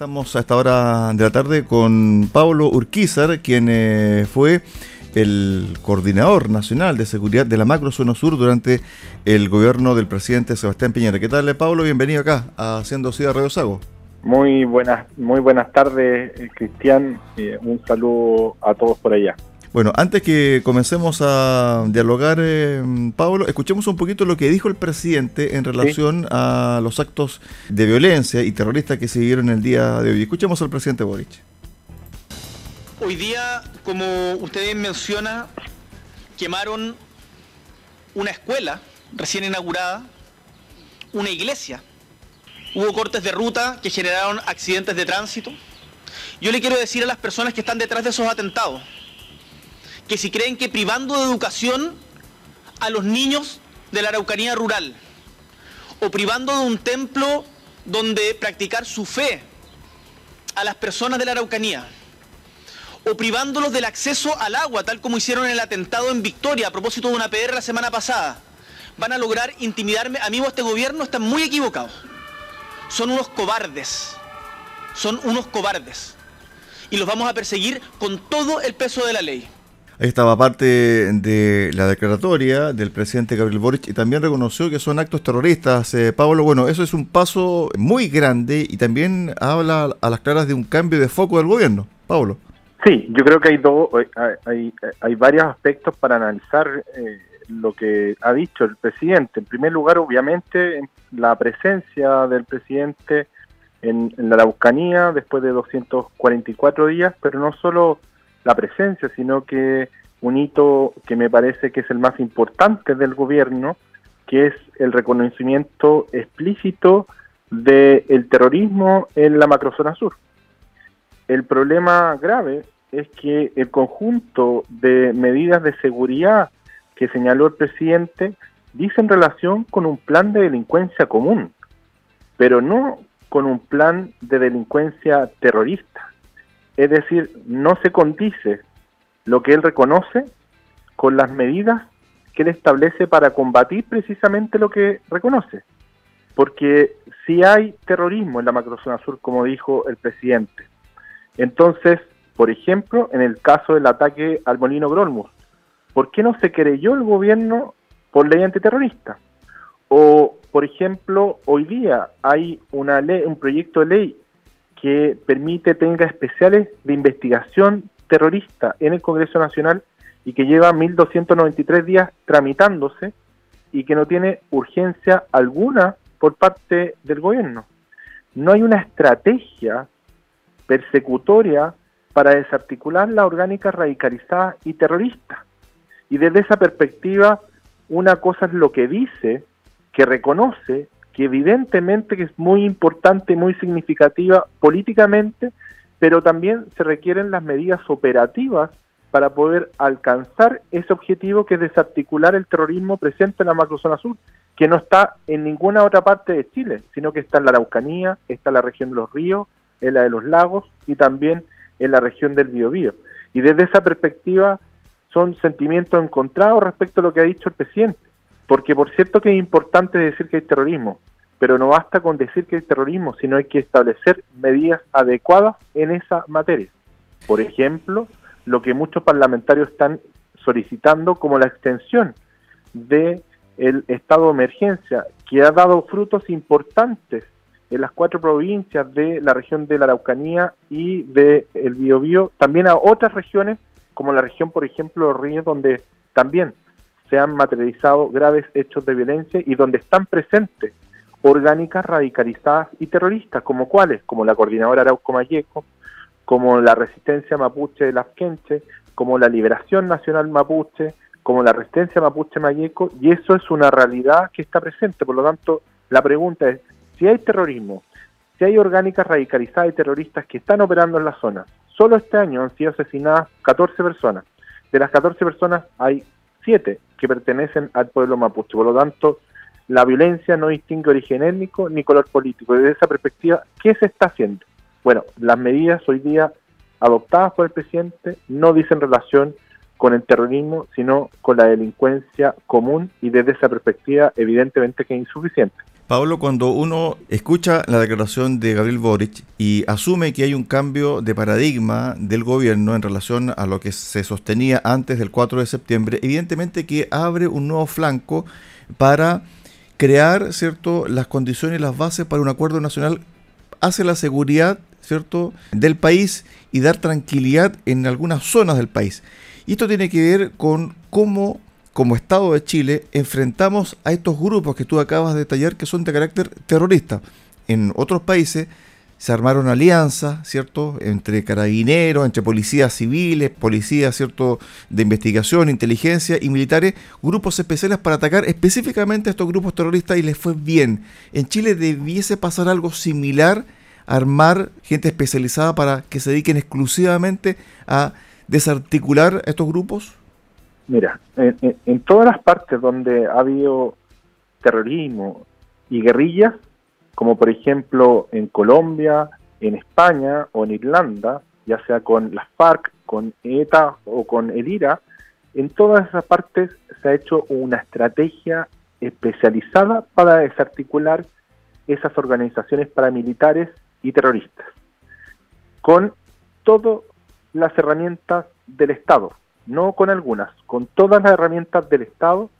Estamos a esta hora de la tarde con Pablo Urquizar, quien eh, fue el coordinador nacional de seguridad de la macro zona sur durante el gobierno del presidente Sebastián Piñera. ¿Qué tal, Pablo? Bienvenido acá a Haciendo Ciudad Radio Sago. Muy buenas, muy buenas tardes, eh, Cristian. Eh, un saludo a todos por allá. Bueno, antes que comencemos a dialogar, eh, Pablo, escuchemos un poquito lo que dijo el presidente en relación a los actos de violencia y terroristas que se dieron el día de hoy. Escuchemos al presidente Boric. Hoy día, como usted menciona, quemaron una escuela recién inaugurada, una iglesia. Hubo cortes de ruta que generaron accidentes de tránsito. Yo le quiero decir a las personas que están detrás de esos atentados, que si creen que privando de educación a los niños de la Araucanía rural o privando de un templo donde practicar su fe a las personas de la Araucanía o privándolos del acceso al agua, tal como hicieron en el atentado en Victoria a propósito de una PR la semana pasada, van a lograr intimidarme a mí o a este gobierno, están muy equivocados. Son unos cobardes, son unos cobardes. Y los vamos a perseguir con todo el peso de la ley. Estaba parte de la declaratoria del presidente Gabriel Boric y también reconoció que son actos terroristas. Eh, Pablo, bueno, eso es un paso muy grande y también habla a las claras de un cambio de foco del gobierno. Pablo. Sí, yo creo que hay, dos, hay, hay, varios aspectos para analizar eh, lo que ha dicho el presidente. En primer lugar, obviamente, la presencia del presidente en, en la Araucanía después de 244 días, pero no solo la presencia, sino que un hito que me parece que es el más importante del gobierno, que es el reconocimiento explícito del terrorismo en la macrozona sur. El problema grave es que el conjunto de medidas de seguridad que señaló el presidente dice en relación con un plan de delincuencia común, pero no con un plan de delincuencia terrorista. Es decir, no se condice lo que él reconoce con las medidas que él establece para combatir precisamente lo que reconoce. Porque si hay terrorismo en la macrozona sur, como dijo el presidente, entonces, por ejemplo, en el caso del ataque al molino Grolmus, ¿por qué no se creyó el gobierno por ley antiterrorista? O, por ejemplo, hoy día hay una ley, un proyecto de ley que permite tenga especiales de investigación terrorista en el Congreso Nacional y que lleva 1.293 días tramitándose y que no tiene urgencia alguna por parte del gobierno. No hay una estrategia persecutoria para desarticular la orgánica radicalizada y terrorista. Y desde esa perspectiva, una cosa es lo que dice, que reconoce que evidentemente que es muy importante, muy significativa políticamente, pero también se requieren las medidas operativas para poder alcanzar ese objetivo que es desarticular el terrorismo presente en la macrozona sur, que no está en ninguna otra parte de Chile, sino que está en la Araucanía, está en la región de los ríos, en la de los lagos y también en la región del Biobío. Y desde esa perspectiva son sentimientos encontrados respecto a lo que ha dicho el presidente. Porque por cierto que es importante decir que hay terrorismo, pero no basta con decir que hay terrorismo, sino hay que establecer medidas adecuadas en esa materia. Por ejemplo, lo que muchos parlamentarios están solicitando como la extensión de estado de emergencia, que ha dado frutos importantes en las cuatro provincias de la región de la Araucanía y de el Biobío, también a otras regiones, como la región, por ejemplo, de ríos, donde también se han materializado graves hechos de violencia y donde están presentes orgánicas radicalizadas y terroristas, como cuáles, como la Coordinadora Arauco Mayeco, como la Resistencia Mapuche de las Quenche, como la Liberación Nacional Mapuche, como la Resistencia Mapuche Mayeco, y eso es una realidad que está presente. Por lo tanto, la pregunta es, si hay terrorismo, si hay orgánicas radicalizadas y terroristas que están operando en la zona, solo este año han sido asesinadas 14 personas. De las 14 personas hay 7 que pertenecen al pueblo mapuche. Por lo tanto, la violencia no distingue origen étnico ni color político. Desde esa perspectiva, ¿qué se está haciendo? Bueno, las medidas hoy día adoptadas por el presidente no dicen relación con el terrorismo, sino con la delincuencia común y desde esa perspectiva evidentemente que es insuficiente. Pablo, cuando uno escucha la declaración de Gabriel Boric y asume que hay un cambio de paradigma del gobierno en relación a lo que se sostenía antes del 4 de septiembre, evidentemente que abre un nuevo flanco para crear cierto las condiciones y las bases para un acuerdo nacional hacia la seguridad cierto del país y dar tranquilidad en algunas zonas del país. Y esto tiene que ver con cómo como Estado de Chile enfrentamos a estos grupos que tú acabas de detallar que son de carácter terrorista. En otros países se armaron alianzas, ¿cierto?, entre carabineros, entre policías civiles, policías, ¿cierto?, de investigación, inteligencia y militares, grupos especiales para atacar específicamente a estos grupos terroristas y les fue bien. En Chile debiese pasar algo similar, armar gente especializada para que se dediquen exclusivamente a desarticular a estos grupos. Mira, en, todas las partes donde ha habido terrorismo y guerrillas, como por ejemplo en Colombia, en España o en Irlanda, ya sea con las FARC, con ETA o con el IRA, en todas esas partes se ha hecho una estrategia especializada para desarticular esas organizaciones paramilitares y terroristas, con todas las herramientas del Estado, no con algunas, con todas las herramientas del Estado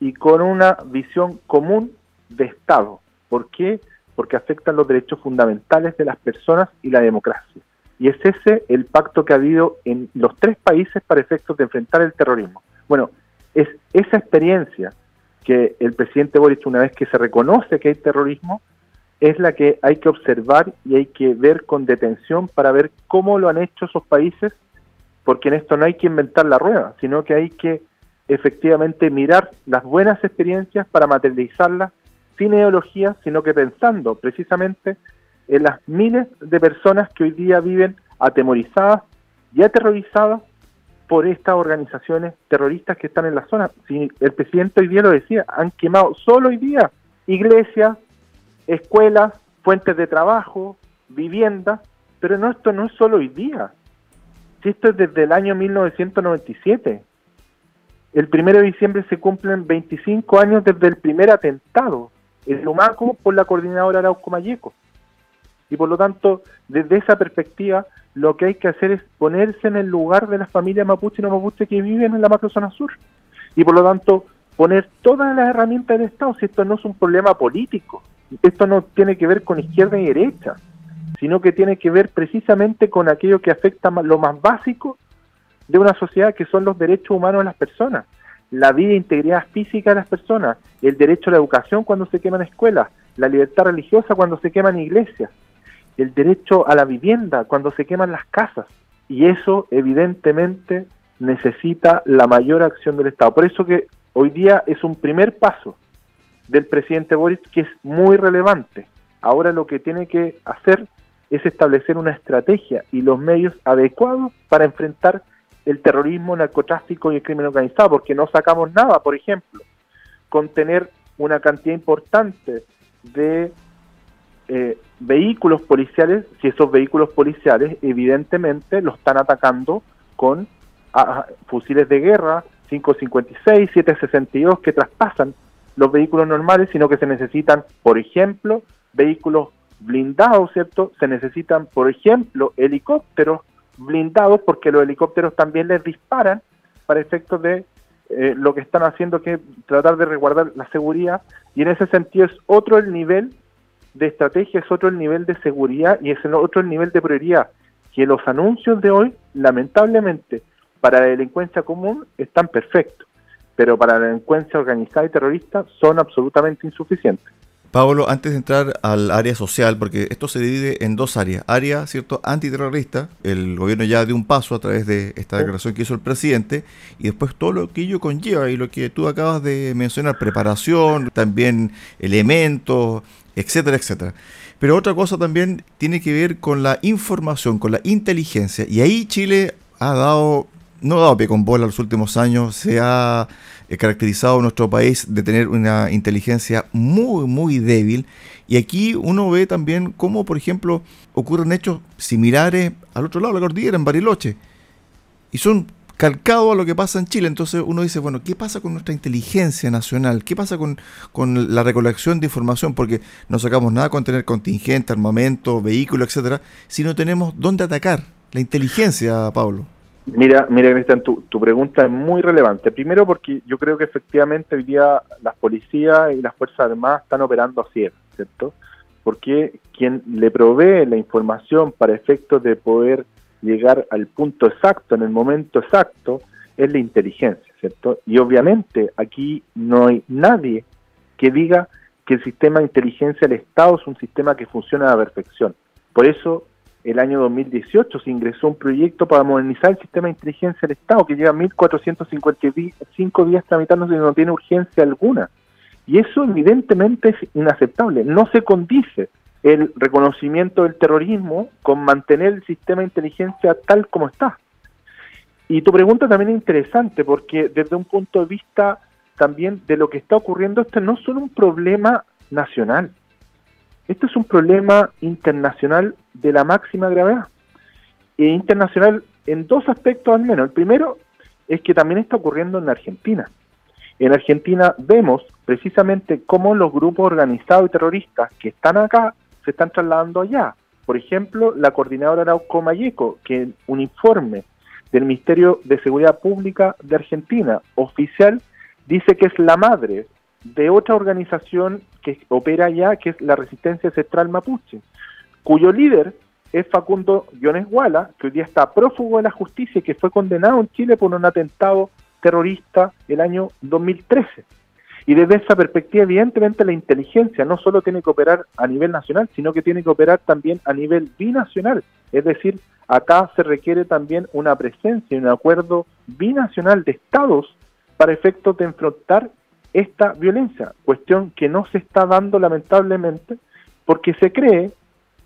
y con una visión común de Estado. ¿Por qué? Porque afectan los derechos fundamentales de las personas y la democracia. Y es ese el pacto que ha habido en los tres países para efectos de enfrentar el terrorismo. Bueno, es esa experiencia que el presidente Boric, una vez que se reconoce que hay terrorismo, es la que hay que observar y hay que ver con detención para ver cómo lo han hecho esos países porque en esto no hay que inventar la rueda, sino que hay que efectivamente mirar las buenas experiencias para materializarlas sin ideología, sino que pensando precisamente en las miles de personas que hoy día viven atemorizadas y aterrorizadas por estas organizaciones terroristas que están en la zona. El presidente hoy día lo decía, han quemado solo hoy día iglesias, escuelas, fuentes de trabajo, viviendas, pero no, esto no es solo hoy día, esto es desde el año 1997. El primero de diciembre se cumplen 25 años desde el primer atentado, el Lumaco por la coordinadora Arauco Mayeco. Y por lo tanto, desde esa perspectiva, lo que hay que hacer es ponerse en el lugar de las familias mapuche y no mapuche que viven en la macrozona sur. Y por lo tanto, poner todas las herramientas del Estado, si esto no es un problema político, esto no tiene que ver con izquierda y derecha, sino que tiene que ver precisamente con aquello que afecta lo más básico de una sociedad, que son los derechos humanos de las personas, la vida e integridad física de las personas, el derecho a la educación cuando se queman escuelas, la libertad religiosa cuando se queman iglesias, el derecho a la vivienda cuando se queman las casas. Y eso evidentemente necesita la mayor acción del Estado. Por eso que hoy día es un primer paso del presidente Boris que es muy relevante. Ahora lo que tiene que hacer es establecer una estrategia y los medios adecuados para enfrentar el terrorismo, el narcotráfico y el crimen organizado, porque no sacamos nada, por ejemplo, con tener una cantidad importante de eh, vehículos policiales, si esos vehículos policiales evidentemente lo están atacando con fusiles de guerra 556, 762 que traspasan los vehículos normales, sino que se necesitan, por ejemplo, vehículos blindados, ¿cierto? Se necesitan, por ejemplo, helicópteros blindados porque los helicópteros también les disparan para efectos de eh, lo que están haciendo que tratar de resguardar la seguridad y en ese sentido es otro el nivel de estrategia, es otro el nivel de seguridad y es otro el nivel de prioridad que los anuncios de hoy lamentablemente para la delincuencia común están perfectos, pero para la delincuencia organizada y terrorista son absolutamente insuficientes. Pablo, antes de entrar al área social, porque esto se divide en dos áreas. Área, ¿cierto?, antiterrorista, el gobierno ya dio un paso a través de esta declaración que hizo el presidente, y después todo lo que ello conlleva y lo que tú acabas de mencionar, preparación, también elementos, etcétera, etcétera. Pero otra cosa también tiene que ver con la información, con la inteligencia, y ahí Chile ha dado, no ha dado pie con bola en los últimos años, se ha eh, caracterizado nuestro país de tener una inteligencia muy, muy débil. Y aquí uno ve también cómo, por ejemplo, ocurren hechos similares al otro lado de la cordillera, en Bariloche. Y son calcado a lo que pasa en Chile. Entonces uno dice, bueno, ¿qué pasa con nuestra inteligencia nacional? ¿Qué pasa con, con la recolección de información? Porque no sacamos nada con tener contingente, armamento, vehículo, etcétera, si no tenemos dónde atacar. La inteligencia, Pablo. Mira, mira, Cristian, tu, tu pregunta es muy relevante. Primero porque yo creo que efectivamente hoy día las policías y las Fuerzas Armadas están operando así, ¿cierto? Porque quien le provee la información para efectos de poder llegar al punto exacto, en el momento exacto, es la inteligencia, ¿cierto? Y obviamente aquí no hay nadie que diga que el sistema de inteligencia del Estado es un sistema que funciona a la perfección. Por eso, el año 2018 se ingresó un proyecto para modernizar el sistema de inteligencia del Estado que lleva 1.455 días tramitándose y no tiene urgencia alguna. Y eso evidentemente es inaceptable, no se condice el reconocimiento del terrorismo con mantener el sistema de inteligencia tal como está. Y tu pregunta también es interesante porque desde un punto de vista también de lo que está ocurriendo, esto no es solo un problema nacional, esto es un problema internacional de la máxima gravedad. E internacional en dos aspectos al menos. El primero es que también está ocurriendo en Argentina. En Argentina vemos precisamente cómo los grupos organizados y terroristas que están acá se están trasladando allá. Por ejemplo, la coordinadora Arauco Mayeco, que en un informe del Ministerio de Seguridad Pública de Argentina, oficial, dice que es la madre de otra organización que opera allá, que es la Resistencia Central Mapuche, cuyo líder es Facundo Guiones Guala, que hoy día está prófugo de la justicia y que fue condenado en Chile por un atentado terrorista el año 2013. Y desde esa perspectiva, evidentemente, la inteligencia no solo tiene que operar a nivel nacional, sino que tiene que operar también a nivel binacional. Es decir, acá se requiere también una presencia y un acuerdo binacional de estados para efectos de enfrentar esta violencia, cuestión que no se está dando lamentablemente porque se cree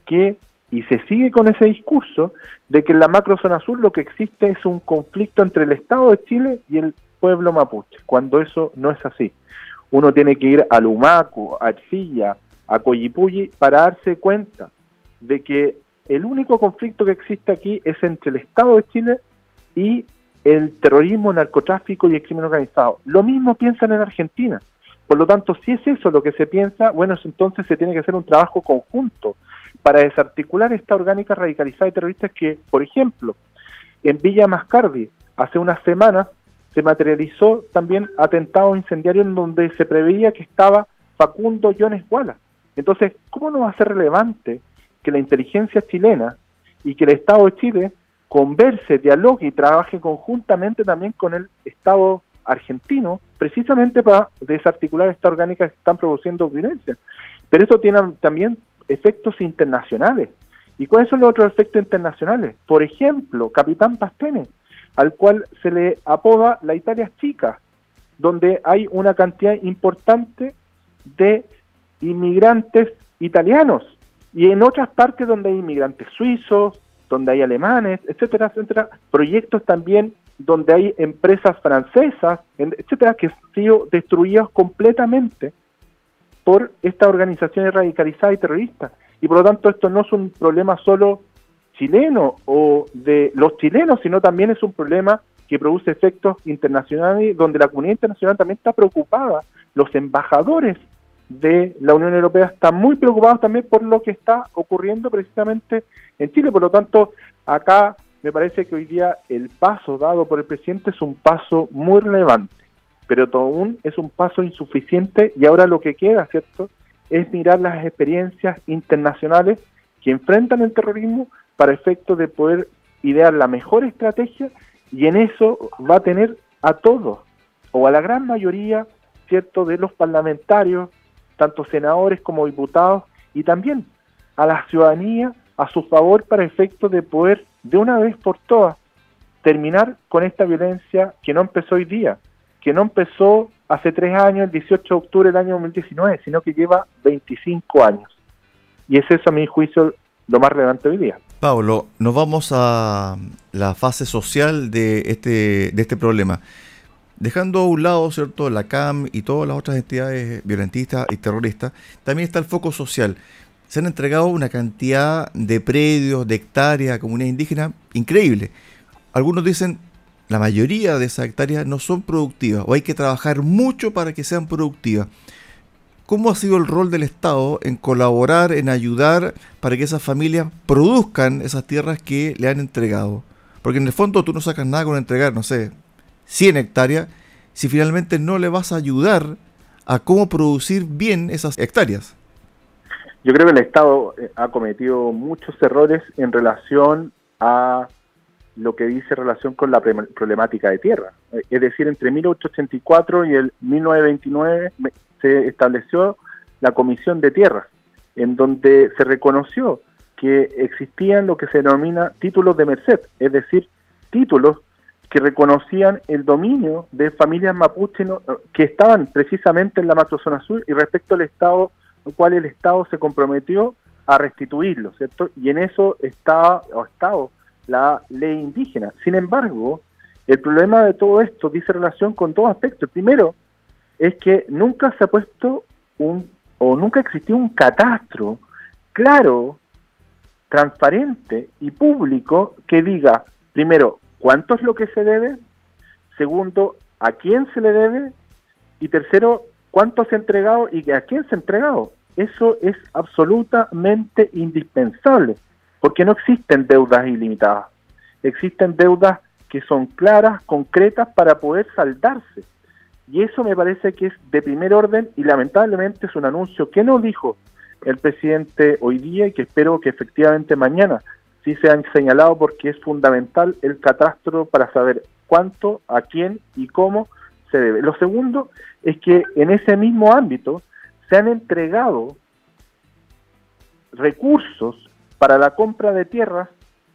que, y se sigue con ese discurso, de que en la macrozona sur lo que existe es un conflicto entre el Estado de Chile y el pueblo mapuche, cuando eso no es así. Uno tiene que ir a Lumaco, a Arcilla, a Coyipulli para darse cuenta de que el único conflicto que existe aquí es entre el Estado de Chile y el terrorismo, narcotráfico y el crimen organizado. Lo mismo piensan en Argentina. Por lo tanto, si es eso lo que se piensa, bueno, entonces se tiene que hacer un trabajo conjunto para desarticular esta orgánica radicalizada y terrorista que, por ejemplo, en Villa Mascardi, hace unas semanas, se materializó también atentado incendiario en donde se preveía que estaba Facundo Jones Guala. Entonces, ¿cómo no va a ser relevante que la inteligencia chilena y que el Estado de Chile converse, dialogue y trabaje conjuntamente también con el Estado argentino, precisamente para desarticular esta orgánica que están produciendo violencia? Pero eso tiene también efectos internacionales. ¿Y cuáles son los otros efectos internacionales? Por ejemplo, Capitán Pastene, al cual se le apoda la Italia chica, donde hay una cantidad importante de inmigrantes italianos y en otras partes donde hay inmigrantes suizos, donde hay alemanes, etcétera, etcétera, proyectos también donde hay empresas francesas, etcétera, que han sido destruidos completamente por estas organizaciones radicalizadas y terroristas. Y por lo tanto esto no es un problema solo chileno o de los chilenos, sino también es un problema que produce efectos internacionales donde la comunidad internacional también está preocupada. Los embajadores de la Unión Europea están muy preocupados también por lo que está ocurriendo precisamente en Chile. Por lo tanto, acá me parece que hoy día el paso dado por el presidente es un paso muy relevante, pero aún es un paso insuficiente y ahora lo que queda, ¿cierto?, es mirar las experiencias internacionales que enfrentan el terrorismo para efecto de poder idear la mejor estrategia y en eso va a tener a todos o a la gran mayoría, ¿cierto?, de los parlamentarios, tanto senadores como diputados y también a la ciudadanía a su favor para efecto de poder de una vez por todas terminar con esta violencia que no empezó hoy día, que no empezó hace tres años, el 18 de octubre del año 2019, sino que lleva 25 años. Y es eso, a mi juicio, lo más relevante hoy día. Pablo, nos vamos a la fase social de este, de este problema. Dejando a un lado, ¿cierto?, la CAM y todas las otras entidades violentistas y terroristas, también está el foco social. Se han entregado una cantidad de predios, de hectáreas comunidades indígenas increíble. Algunos dicen la mayoría de esas hectáreas no son productivas o hay que trabajar mucho para que sean productivas. ¿Cómo ha sido el rol del Estado en colaborar, en ayudar para que esas familias produzcan esas tierras que le han entregado? Porque en el fondo tú no sacas nada con entregar, no sé, 100 hectáreas, si finalmente no le vas a ayudar a cómo producir bien esas hectáreas. Yo creo que el Estado eh, ha cometido muchos errores en relación a lo que dice relación con la problemática de tierra. Eh, es decir, entre 1884 y el 1929 se estableció la Comisión de Tierras, en donde se reconoció que existían lo que se denomina títulos de merced, es decir, títulos que reconocían el dominio de familias mapuches que estaban precisamente en la macrozona sur y respecto al Estado, lo cual el Estado se comprometió a restituirlo, ¿cierto? Y en eso estaba, o estado la ley indígena. Sin embargo, el problema de todo esto dice relación con dos aspectos. primero es que nunca se ha puesto un, o nunca existió un catastro claro, transparente y público que diga, primero, cuánto es lo que se debe, segundo, a quién se le debe, y tercero, cuánto se ha entregado y a quién se ha entregado. Eso es absolutamente indispensable, porque no existen deudas ilimitadas. Existen deudas que son claras, concretas, para poder saldarse. Y eso me parece que es de primer orden y lamentablemente es un anuncio que no dijo el presidente hoy día y que espero que efectivamente mañana sí se han señalado porque es fundamental el catastro para saber cuánto, a quién y cómo se debe. Lo segundo es que en ese mismo ámbito se han entregado recursos para la compra de tierras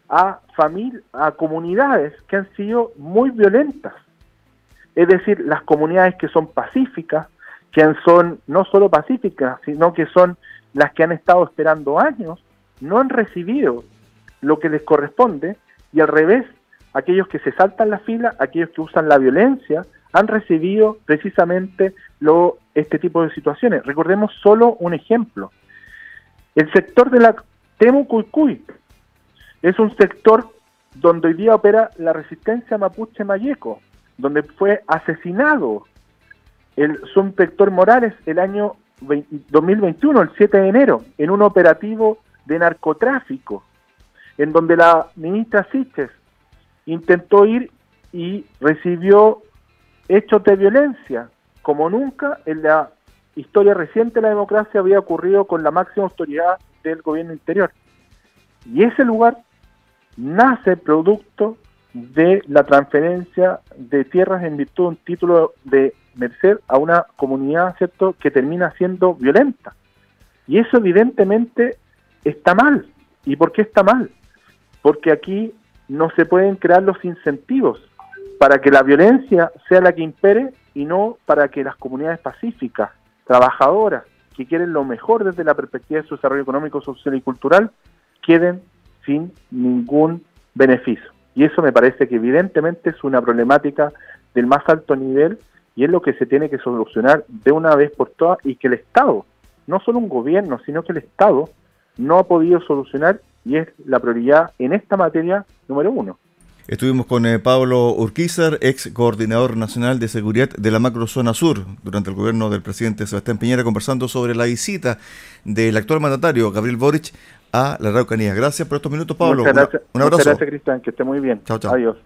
a familias, a comunidades que han sido muy violentas. Es decir, las comunidades que son pacíficas, que son no solo pacíficas, sino que son las que han estado esperando años, no han recibido lo que les corresponde y al revés, aquellos que se saltan la fila, aquellos que usan la violencia, han recibido precisamente este tipo de situaciones. Recordemos solo un ejemplo. El sector de la Temucuicuy es un sector donde hoy día opera la resistencia mapuche mayeco, donde fue asesinado el subinspector Morales el año 2021, el 7 de enero, en un operativo de narcotráfico en donde la ministra Siches intentó ir y recibió hechos de violencia, como nunca en la historia reciente de la democracia había ocurrido con la máxima autoridad del gobierno interior. Y ese lugar nace producto de la transferencia de tierras en virtud de un título de merced a una comunidad, ¿cierto?, que termina siendo violenta. Y eso evidentemente está mal. ¿Y por qué está mal? Porque aquí no se pueden crear los incentivos para que la violencia sea la que impere y no para que las comunidades pacíficas, trabajadoras, que quieren lo mejor desde la perspectiva de su desarrollo económico, social y cultural, queden sin ningún beneficio. Y eso me parece que evidentemente es una problemática del más alto nivel y es lo que se tiene que solucionar de una vez por todas y que el Estado, no solo un gobierno, sino que el Estado no ha podido solucionar y es la prioridad en esta materia número uno. Estuvimos con eh, Pablo Urquizar, ex coordinador nacional de seguridad de la macrozona sur, durante el gobierno del presidente Sebastián Piñera, conversando sobre la visita del actual mandatario Gabriel Boric a la Araucanía. Gracias por estos minutos, Pablo. Muchas gracias, un abrazo. Muchas gracias, Cristian. Que esté muy bien. Chao, chao. Adiós.